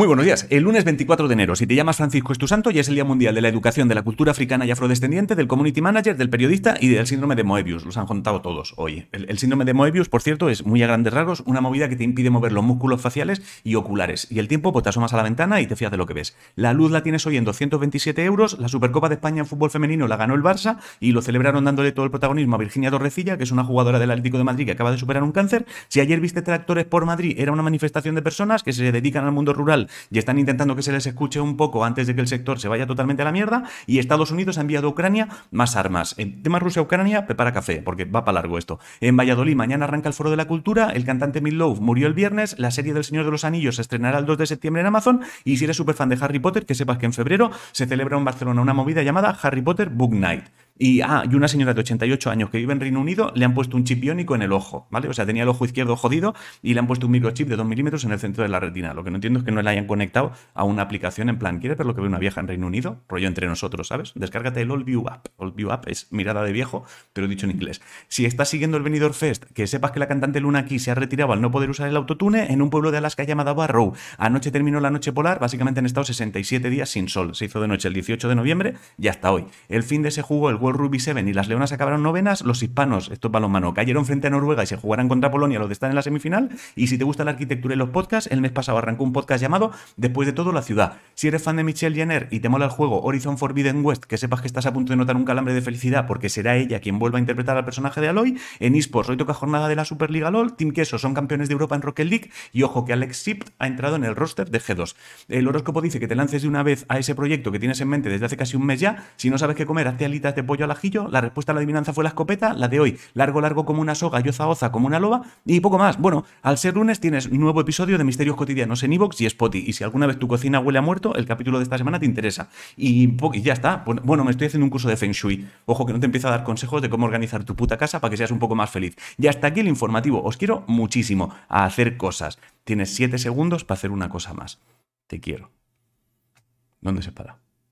Muy buenos días. El lunes 24 de enero, si te llamas Francisco es tu santo, ya es el Día Mundial de la Educación de la Cultura Africana y Afrodescendiente, del Community Manager, del periodista y del síndrome de Moebius. Los han contado todos hoy. El, síndrome de Moebius, por cierto, es muy a grandes rasgos una movida que te impide mover los músculos faciales y oculares. Y el tiempo, pues te asomas a la ventana y te fías de lo que ves. La luz la tienes hoy en 227 euros. La Supercopa de España en fútbol femenino la ganó el Barça y lo celebraron dándole todo el protagonismo a Virginia Torrecilla, que es una jugadora del Atlético de Madrid que acaba de superar un cáncer. Si ayer viste tractores por Madrid, era una manifestación de personas que se dedican al mundo rural y están intentando que se les escuche un poco antes de que el sector se vaya totalmente a la mierda. Y Estados Unidos ha enviado a Ucrania más armas. En tema Rusia-Ucrania, prepara café, porque va para largo esto. En Valladolid, mañana arranca el Foro de la Cultura. El cantante Love murió el viernes. La serie del Señor de los Anillos se estrenará el 2 de septiembre en Amazon. Y si eres súper fan de Harry Potter, que sepas que en febrero se celebra en Barcelona una movida llamada Harry Potter Book Night. Y, ah, y una señora de 88 años que vive en Reino Unido le han puesto un chip iónico en el ojo, ¿vale? O sea, tenía el ojo izquierdo jodido y le han puesto un microchip de 2 milímetros en el centro de la retina. Lo que no entiendo es que no le hayan conectado a una aplicación en plan, ¿quieres ver lo que ve una vieja en Reino Unido? Rollo entre nosotros, ¿sabes? Descárgate el All View App. All View App es mirada de viejo, pero dicho en inglés. Si estás siguiendo el Benidorm Fest, que sepas que la cantante Luna aquí se ha retirado al no poder usar el autotune en un pueblo de Alaska llamado Barrow. Anoche terminó la noche polar, básicamente han estado 67 días sin sol. Se hizo de noche el 18 de noviembre y hasta hoy. El fin de se Rugby 7 y las leonas acabaron novenas, los hispanos, esto es balonmano, cayeron frente a Noruega y se jugarán contra Polonia los de estar en la semifinal. Y si te gusta la arquitectura y los podcasts, el mes pasado arrancó un podcast llamado Después de todo, la ciudad. Si eres fan de Michelle Jenner y te mola el juego Horizon Forbidden West, que sepas que estás a punto de notar un calambre de felicidad porque será ella quien vuelva a interpretar al personaje de Aloy. En eSports hoy toca jornada de la Superliga LOL, Team Queso son campeones de Europa en Rocket League y ojo que Alex Sipt ha entrado en el roster de G2. El horóscopo dice que te lances de una vez a ese proyecto que tienes en mente desde hace casi un mes ya. Si no sabes qué comer, hazte alitas de pollo al ajillo. La respuesta a la adivinanza fue la escopeta, la de hoy, largo, largo como una soga, yoza, oza como una loba, y poco más. Bueno, al ser lunes tienes nuevo episodio de Misterios Cotidianos en Evox y Spotify, y si alguna vez tu cocina huele a muerto, el capítulo de esta semana te interesa. Y, ya está. Bueno, me estoy haciendo un curso de Feng Shui. Ojo que no te empiezo a dar consejos de cómo organizar tu puta casa para que seas un poco más feliz. Y hasta aquí el informativo. Os quiero muchísimo a hacer cosas. Tienes 7 segundos para hacer una cosa más. Te quiero. ¿Dónde se para?